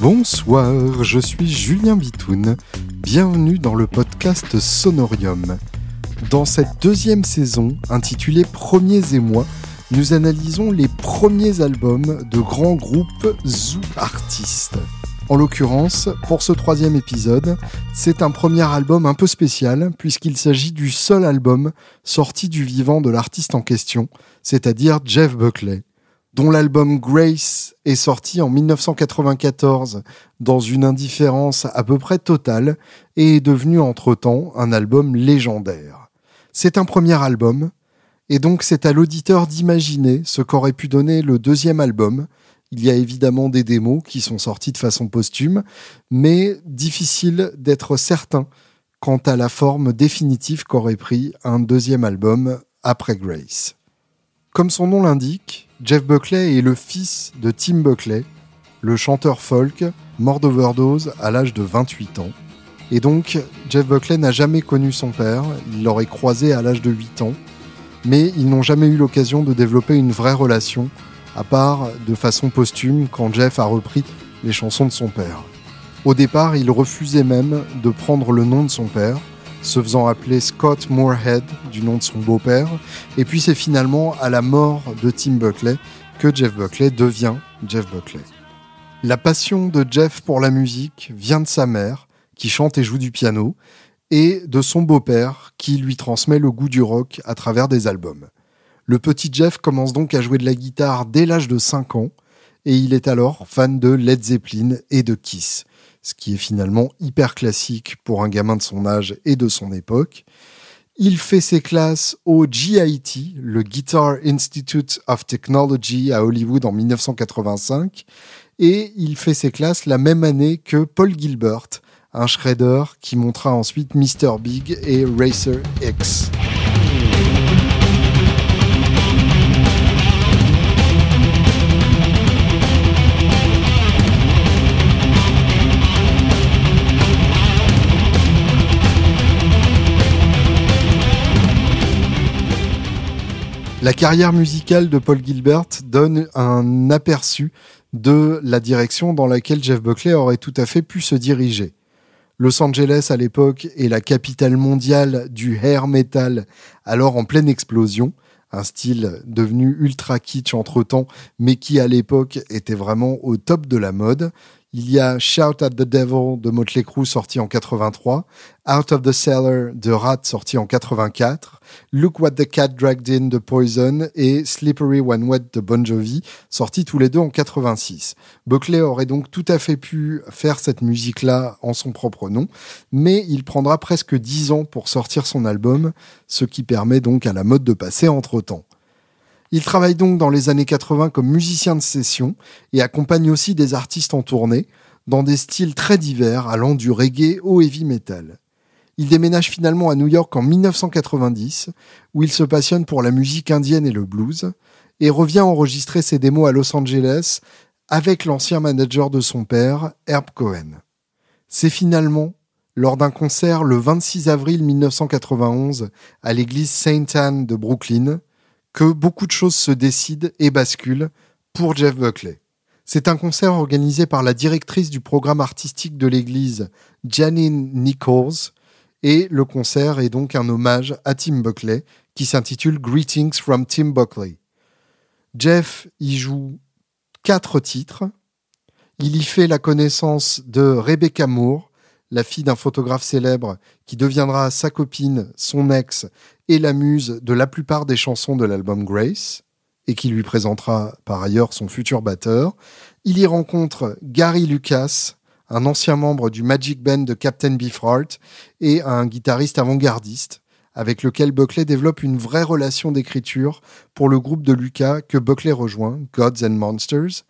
Bonsoir, je suis Julien Bitoun. Bienvenue dans le podcast Sonorium. Dans cette deuxième saison, intitulée Premiers émois, nous analysons les premiers albums de grands groupes zoo artistes. En l'occurrence, pour ce troisième épisode, c'est un premier album un peu spécial puisqu'il s'agit du seul album sorti du vivant de l'artiste en question, c'est-à-dire Jeff Buckley, dont l'album Grace est sorti en 1994 dans une indifférence à peu près totale et est devenu entre-temps un album légendaire. C'est un premier album, et donc c'est à l'auditeur d'imaginer ce qu'aurait pu donner le deuxième album, il y a évidemment des démos qui sont sorties de façon posthume, mais difficile d'être certain quant à la forme définitive qu'aurait pris un deuxième album après Grace. Comme son nom l'indique, Jeff Buckley est le fils de Tim Buckley, le chanteur folk, mort d'overdose à l'âge de 28 ans. Et donc, Jeff Buckley n'a jamais connu son père, il l'aurait croisé à l'âge de 8 ans, mais ils n'ont jamais eu l'occasion de développer une vraie relation à part de façon posthume quand Jeff a repris les chansons de son père. Au départ, il refusait même de prendre le nom de son père, se faisant appeler Scott Moorhead du nom de son beau-père, et puis c'est finalement à la mort de Tim Buckley que Jeff Buckley devient Jeff Buckley. La passion de Jeff pour la musique vient de sa mère, qui chante et joue du piano, et de son beau-père, qui lui transmet le goût du rock à travers des albums. Le petit Jeff commence donc à jouer de la guitare dès l'âge de 5 ans et il est alors fan de Led Zeppelin et de Kiss, ce qui est finalement hyper classique pour un gamin de son âge et de son époque. Il fait ses classes au GIT, le Guitar Institute of Technology à Hollywood en 1985, et il fait ses classes la même année que Paul Gilbert, un shredder qui montra ensuite Mr. Big et Racer X. La carrière musicale de Paul Gilbert donne un aperçu de la direction dans laquelle Jeff Buckley aurait tout à fait pu se diriger. Los Angeles à l'époque est la capitale mondiale du hair metal, alors en pleine explosion, un style devenu ultra kitsch entre-temps, mais qui à l'époque était vraiment au top de la mode. Il y a Shout at the Devil de Motley Crue sorti en 83, Out of the Cellar de Rat sorti en 84, Look What the Cat Dragged In de Poison et Slippery When Wet de Bon Jovi sortis tous les deux en 86. Buckley aurait donc tout à fait pu faire cette musique-là en son propre nom, mais il prendra presque dix ans pour sortir son album, ce qui permet donc à la mode de passer entre temps. Il travaille donc dans les années 80 comme musicien de session et accompagne aussi des artistes en tournée dans des styles très divers allant du reggae au heavy metal. Il déménage finalement à New York en 1990 où il se passionne pour la musique indienne et le blues et revient enregistrer ses démos à Los Angeles avec l'ancien manager de son père, Herb Cohen. C'est finalement lors d'un concert le 26 avril 1991 à l'église Saint Anne de Brooklyn que beaucoup de choses se décident et basculent pour Jeff Buckley. C'est un concert organisé par la directrice du programme artistique de l'église, Janine Nichols, et le concert est donc un hommage à Tim Buckley qui s'intitule Greetings from Tim Buckley. Jeff y joue quatre titres. Il y fait la connaissance de Rebecca Moore, la fille d'un photographe célèbre qui deviendra sa copine, son ex et la muse de la plupart des chansons de l'album Grace, et qui lui présentera par ailleurs son futur batteur. Il y rencontre Gary Lucas, un ancien membre du Magic Band de Captain Beefheart et un guitariste avant-gardiste, avec lequel Buckley développe une vraie relation d'écriture pour le groupe de Lucas que Buckley rejoint, Gods and Monsters.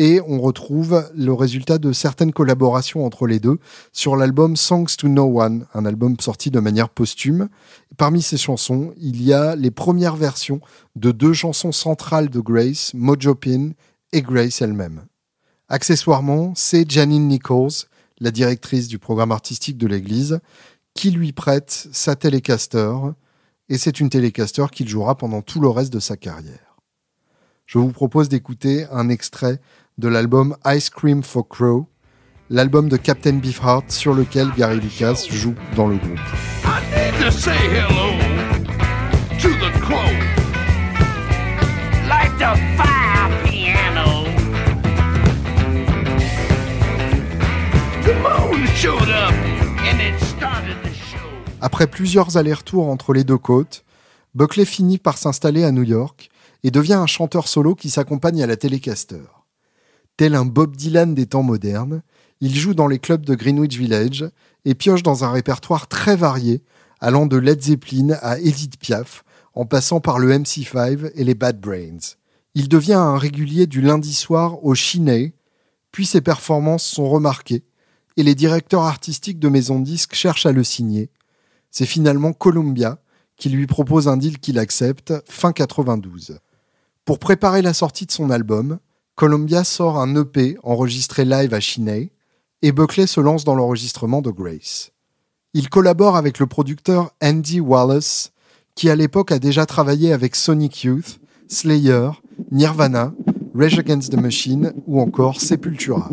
Et on retrouve le résultat de certaines collaborations entre les deux sur l'album Songs to No One, un album sorti de manière posthume. Parmi ces chansons, il y a les premières versions de deux chansons centrales de Grace, Mojo Pin et Grace elle-même. Accessoirement, c'est Janine Nichols, la directrice du programme artistique de l'église, qui lui prête sa Telecaster, et c'est une Telecaster qu'il jouera pendant tout le reste de sa carrière. Je vous propose d'écouter un extrait de l'album Ice Cream for Crow, l'album de Captain Beefheart sur lequel Gary Lucas joue dans le groupe. Après plusieurs allers-retours entre les deux côtes, Buckley finit par s'installer à New York et devient un chanteur solo qui s'accompagne à la Telecaster. Tel un Bob Dylan des temps modernes, il joue dans les clubs de Greenwich Village et pioche dans un répertoire très varié, allant de Led Zeppelin à Edith Piaf, en passant par le MC5 et les Bad Brains. Il devient un régulier du lundi soir au Chinet, puis ses performances sont remarquées et les directeurs artistiques de maisons de disques cherchent à le signer. C'est finalement Columbia qui lui propose un deal qu'il accepte fin 92. Pour préparer la sortie de son album, Columbia sort un EP enregistré live à Chiney et Buckley se lance dans l'enregistrement de Grace. Il collabore avec le producteur Andy Wallace, qui à l'époque a déjà travaillé avec Sonic Youth, Slayer, Nirvana, Rage Against the Machine ou encore Sepultura.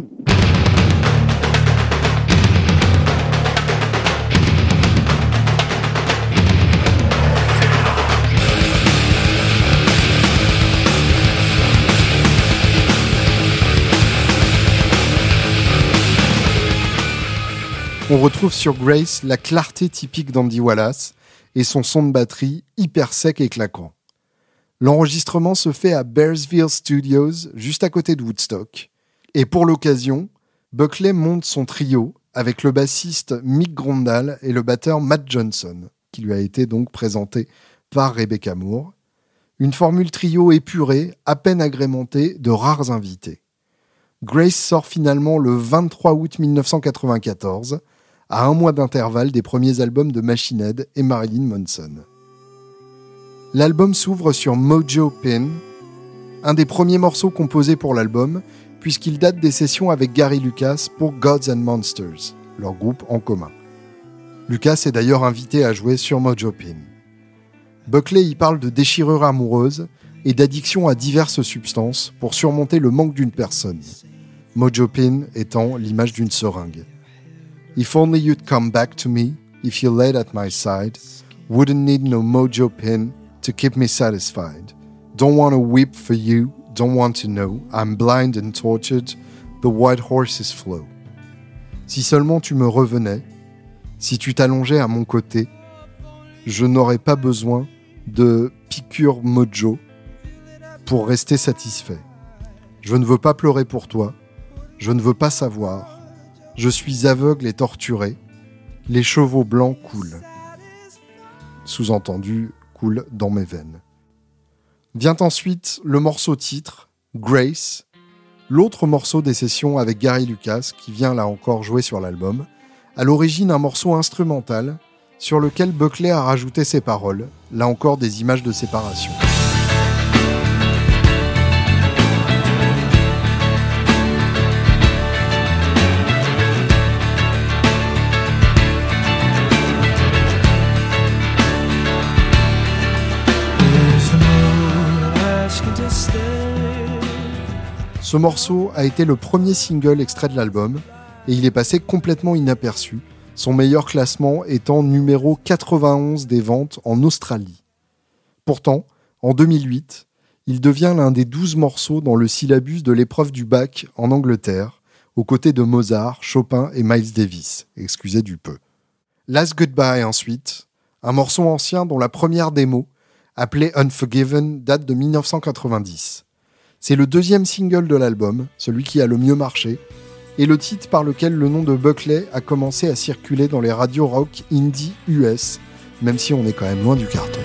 On retrouve sur Grace la clarté typique d'Andy Wallace et son son de batterie hyper sec et claquant. L'enregistrement se fait à Bearsville Studios, juste à côté de Woodstock. Et pour l'occasion, Buckley monte son trio avec le bassiste Mick Grondal et le batteur Matt Johnson, qui lui a été donc présenté par Rebecca Moore. Une formule trio épurée, à peine agrémentée de rares invités. Grace sort finalement le 23 août 1994 à un mois d'intervalle des premiers albums de Machine Head et Marilyn Manson. L'album s'ouvre sur Mojo Pin, un des premiers morceaux composés pour l'album, puisqu'il date des sessions avec Gary Lucas pour Gods and Monsters, leur groupe en commun. Lucas est d'ailleurs invité à jouer sur Mojo Pin. Buckley y parle de déchirure amoureuse et d'addiction à diverses substances pour surmonter le manque d'une personne. Mojo Pin étant l'image d'une seringue. If only you'd come back to me, if you laid at my side, wouldn't need no mojo pin to keep me satisfied. Don't want to weep for you, don't want to know, I'm blind and tortured, the white horses flow. Si seulement tu me revenais, si tu t'allongeais à mon côté, je n'aurais pas besoin de piqûre mojo pour rester satisfait. Je ne veux pas pleurer pour toi, je ne veux pas savoir, je suis aveugle et torturé. Les chevaux blancs coulent. Sous-entendu, coulent dans mes veines. Vient ensuite le morceau titre, Grace, l'autre morceau des sessions avec Gary Lucas, qui vient là encore jouer sur l'album, à l'origine un morceau instrumental sur lequel Buckley a rajouté ses paroles, là encore des images de séparation. Ce morceau a été le premier single extrait de l'album et il est passé complètement inaperçu, son meilleur classement étant numéro 91 des ventes en Australie. Pourtant, en 2008, il devient l'un des 12 morceaux dans le syllabus de l'épreuve du bac en Angleterre, aux côtés de Mozart, Chopin et Miles Davis, excusez du peu. Last Goodbye ensuite, un morceau ancien dont la première démo, appelée Unforgiven, date de 1990. C'est le deuxième single de l'album, celui qui a le mieux marché, et le titre par lequel le nom de Buckley a commencé à circuler dans les radios rock indie US, même si on est quand même loin du carton.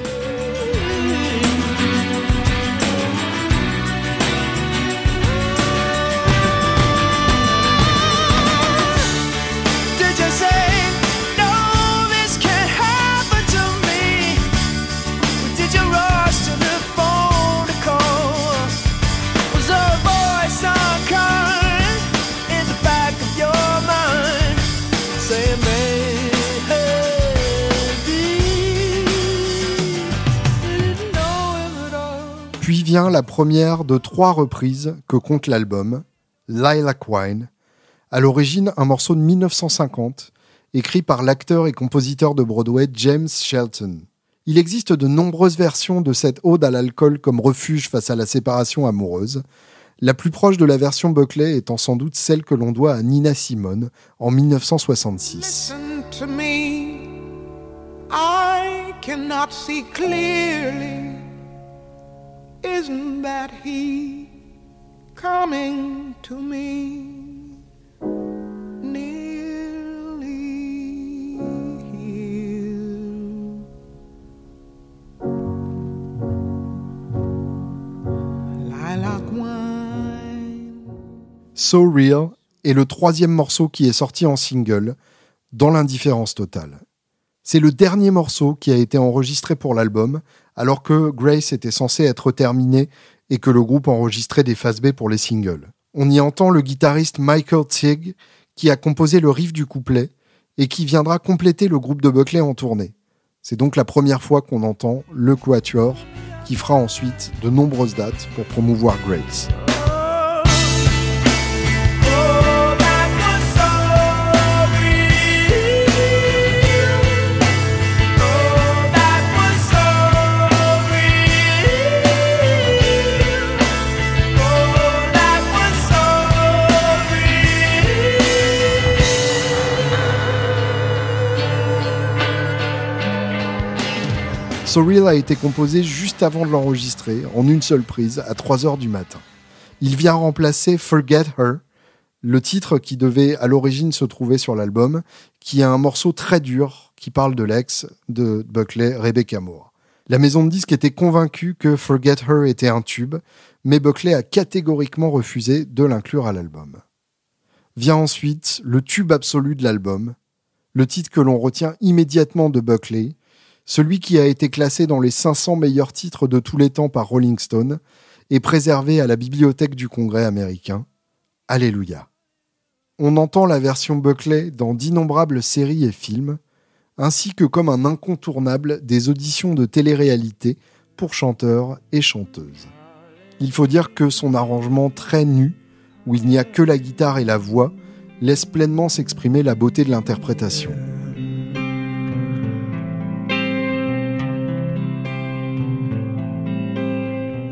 Vient la première de trois reprises que compte l'album, Lilac Wine, à l'origine un morceau de 1950, écrit par l'acteur et compositeur de Broadway James Shelton. Il existe de nombreuses versions de cette ode à l'alcool comme refuge face à la séparation amoureuse, la plus proche de la version Buckley étant sans doute celle que l'on doit à Nina Simone en 1966. I cannot see clearly. Isn't that he coming to me? Nearly. So Real est le troisième morceau qui est sorti en single, dans l'indifférence totale. C'est le dernier morceau qui a été enregistré pour l'album, alors que Grace était censé être terminé et que le groupe enregistrait des phases B pour les singles. On y entend le guitariste Michael Tigg, qui a composé le riff du couplet et qui viendra compléter le groupe de Buckley en tournée. C'est donc la première fois qu'on entend le Quatuor, qui fera ensuite de nombreuses dates pour promouvoir Grace. So Real a été composé juste avant de l'enregistrer, en une seule prise, à 3h du matin. Il vient remplacer Forget Her, le titre qui devait à l'origine se trouver sur l'album, qui est un morceau très dur qui parle de l'ex de Buckley, Rebecca Moore. La maison de disques était convaincue que Forget Her était un tube, mais Buckley a catégoriquement refusé de l'inclure à l'album. Vient ensuite le tube absolu de l'album, le titre que l'on retient immédiatement de Buckley, celui qui a été classé dans les 500 meilleurs titres de tous les temps par Rolling Stone et préservé à la bibliothèque du Congrès américain. Alléluia. On entend la version Buckley dans d'innombrables séries et films, ainsi que comme un incontournable des auditions de télé-réalité pour chanteurs et chanteuses. Il faut dire que son arrangement très nu, où il n'y a que la guitare et la voix, laisse pleinement s'exprimer la beauté de l'interprétation.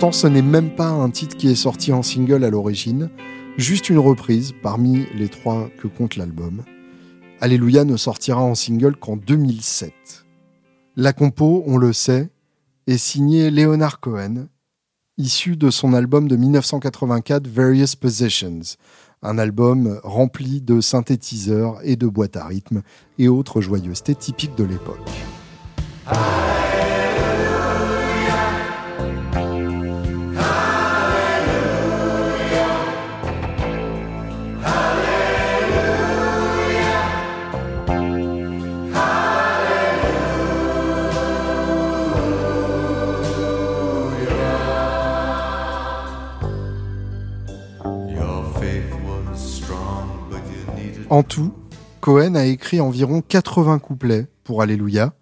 Ce n'est même pas un titre qui est sorti en single à l'origine, juste une reprise parmi les trois que compte l'album. Alléluia ne sortira en single qu'en 2007. La compo, on le sait, est signée Leonard Cohen, issu de son album de 1984 Various Positions, un album rempli de synthétiseurs et de boîtes à rythme et autres joyeusetés typiques de l'époque. En tout, Cohen a écrit environ 80 couplets pour Alléluia,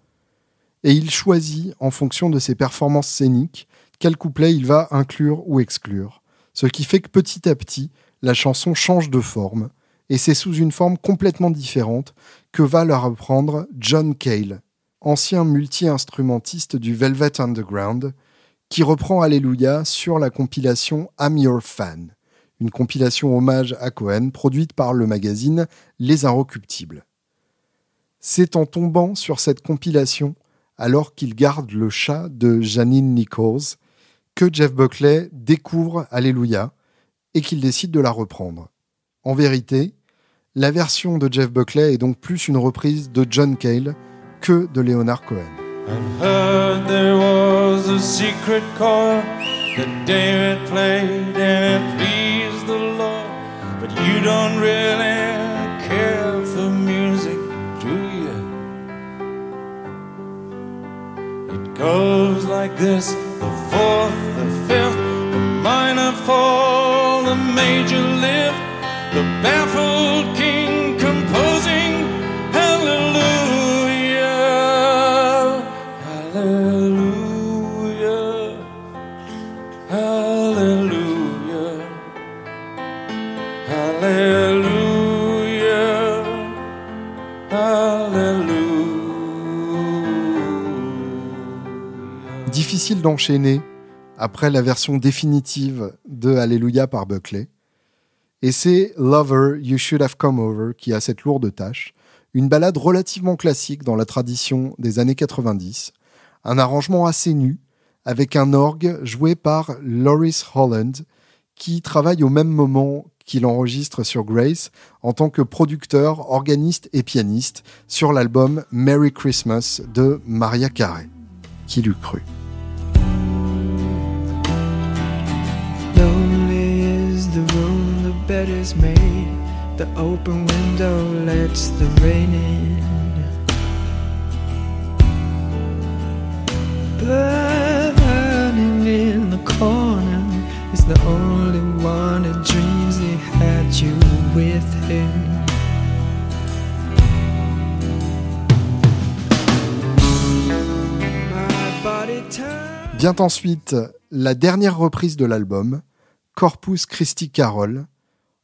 et il choisit, en fonction de ses performances scéniques, quel couplet il va inclure ou exclure, ce qui fait que petit à petit, la chanson change de forme, et c'est sous une forme complètement différente que va la reprendre John Cale, ancien multi-instrumentiste du Velvet Underground, qui reprend Alléluia sur la compilation I'm Your Fan une compilation hommage à Cohen produite par le magazine Les Inrecuptibles. C'est en tombant sur cette compilation, alors qu'il garde le chat de Janine Nichols, que Jeff Buckley découvre Alléluia et qu'il décide de la reprendre. En vérité, la version de Jeff Buckley est donc plus une reprise de John Cale que de Leonard Cohen. You don't really care for music, do you? It goes like this the fourth, the fifth, the minor fall, the major lift, the baffled king Difficile d'enchaîner après la version définitive de Alléluia par Buckley. Et c'est Lover, You Should Have Come Over qui a cette lourde tâche. Une ballade relativement classique dans la tradition des années 90. Un arrangement assez nu, avec un orgue joué par Loris Holland, qui travaille au même moment qu'il enregistre sur Grace en tant que producteur, organiste et pianiste sur l'album Merry Christmas de Maria Carey. Qui l'eût cru bed is made. The open window lets the rain in. Burning in the corner is the only one that dreams he had you with him. Vient ensuite la dernière reprise de l'album, Corpus Christi Carol.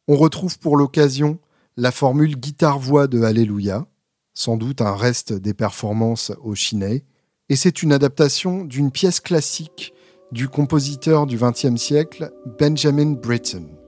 On retrouve pour l'occasion la formule guitare-voix de Alléluia, sans doute un reste des performances au Chinet, et c'est une adaptation d'une pièce classique du compositeur du XXe siècle, Benjamin Britten.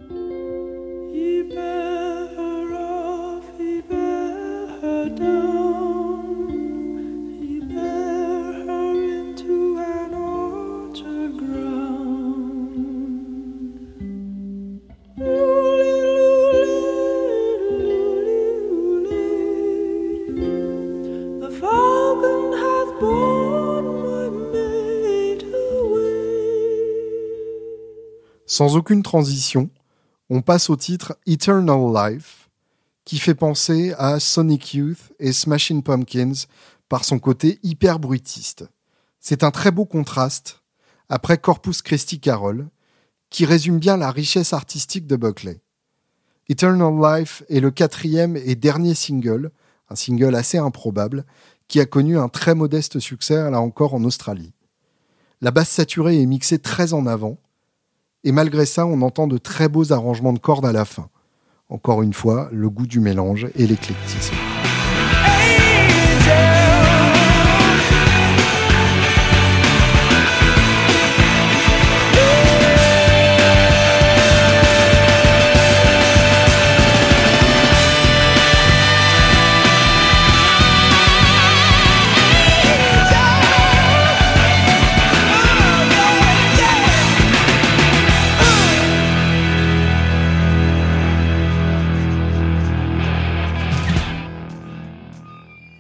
Sans aucune transition, on passe au titre Eternal Life, qui fait penser à Sonic Youth et Smashing Pumpkins par son côté hyper bruitiste. C'est un très beau contraste après Corpus Christi Carol, qui résume bien la richesse artistique de Buckley. Eternal Life est le quatrième et dernier single, un single assez improbable, qui a connu un très modeste succès là encore en Australie. La basse saturée est mixée très en avant, et malgré ça, on entend de très beaux arrangements de cordes à la fin. Encore une fois, le goût du mélange et l'éclectisme.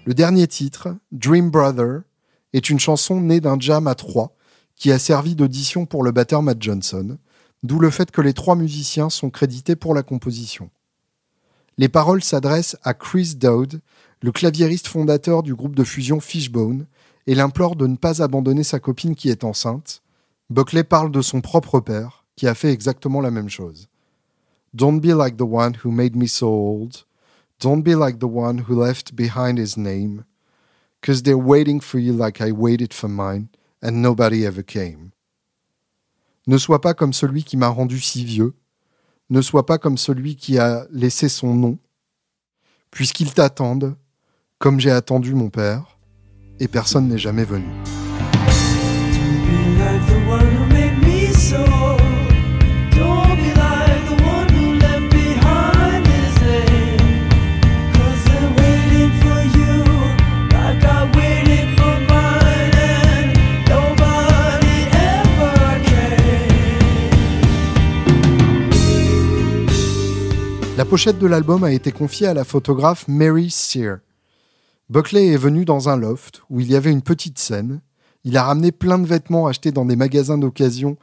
Le dernier titre, Dream Brother, est une chanson née d'un jam à trois qui a servi d'audition pour le batteur Matt Johnson, d'où le fait que les trois musiciens sont crédités pour la composition. Les paroles s'adressent à Chris Dowd, le claviériste fondateur du groupe de fusion Fishbone, et l'implore de ne pas abandonner sa copine qui est enceinte. Buckley parle de son propre père, qui a fait exactement la même chose. Don't be like the one who made me so old. Don't be like the one who left behind his name. Cause they're waiting for you like I waited for mine, and nobody ever came. Ne sois pas comme celui qui m'a rendu si vieux. Ne sois pas comme celui qui a laissé son nom. Puisqu'ils t'attendent, comme j'ai attendu mon père, et personne n'est jamais venu. Pochette de l'album a été confiée à la photographe Mary Sear. Buckley est venu dans un loft où il y avait une petite scène. Il a ramené plein de vêtements achetés dans des magasins d'occasion,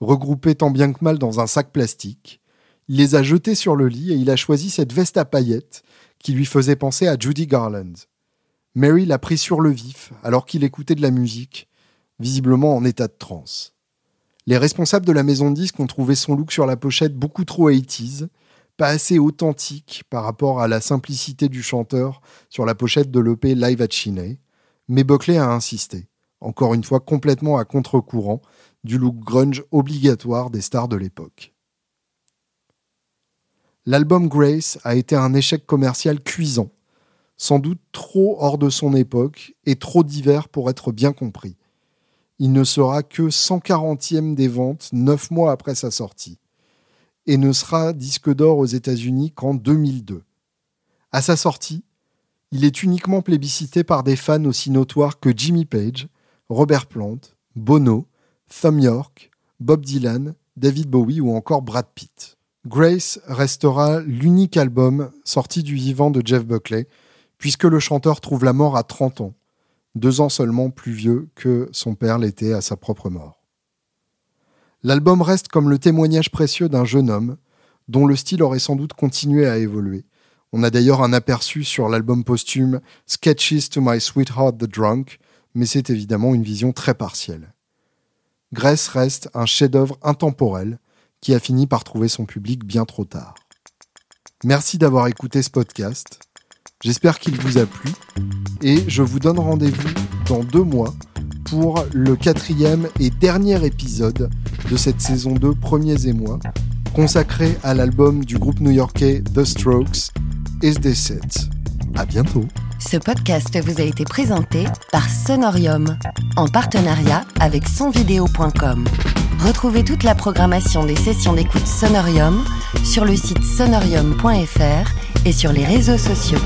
regroupés tant bien que mal dans un sac plastique. Il les a jetés sur le lit et il a choisi cette veste à paillettes qui lui faisait penser à Judy Garland. Mary l'a pris sur le vif alors qu'il écoutait de la musique, visiblement en état de transe. Les responsables de la maison de disques ont trouvé son look sur la pochette beaucoup trop 80s, pas assez authentique par rapport à la simplicité du chanteur sur la pochette de l'EP Live at Chine, mais Buckley a insisté, encore une fois complètement à contre-courant du look grunge obligatoire des stars de l'époque. L'album Grace a été un échec commercial cuisant, sans doute trop hors de son époque et trop divers pour être bien compris. Il ne sera que 140e des ventes neuf mois après sa sortie et ne sera disque d'or aux États-Unis qu'en 2002. À sa sortie, il est uniquement plébiscité par des fans aussi notoires que Jimmy Page, Robert Plant, Bono, Thom York, Bob Dylan, David Bowie ou encore Brad Pitt. Grace restera l'unique album sorti du vivant de Jeff Buckley, puisque le chanteur trouve la mort à 30 ans, deux ans seulement plus vieux que son père l'était à sa propre mort. L'album reste comme le témoignage précieux d'un jeune homme, dont le style aurait sans doute continué à évoluer. On a d'ailleurs un aperçu sur l'album posthume Sketches to My Sweetheart the Drunk, mais c'est évidemment une vision très partielle. Grace reste un chef-d'œuvre intemporel qui a fini par trouver son public bien trop tard. Merci d'avoir écouté ce podcast. J'espère qu'il vous a plu et je vous donne rendez-vous dans deux mois pour le quatrième et dernier épisode de cette saison 2 Premiers émois, consacré à l'album du groupe new-yorkais The Strokes, Is This It À bientôt Ce podcast vous a été présenté par Sonorium, en partenariat avec sonvideo.com. Retrouvez toute la programmation des sessions d'écoute Sonorium sur le site sonorium.fr et sur les réseaux sociaux.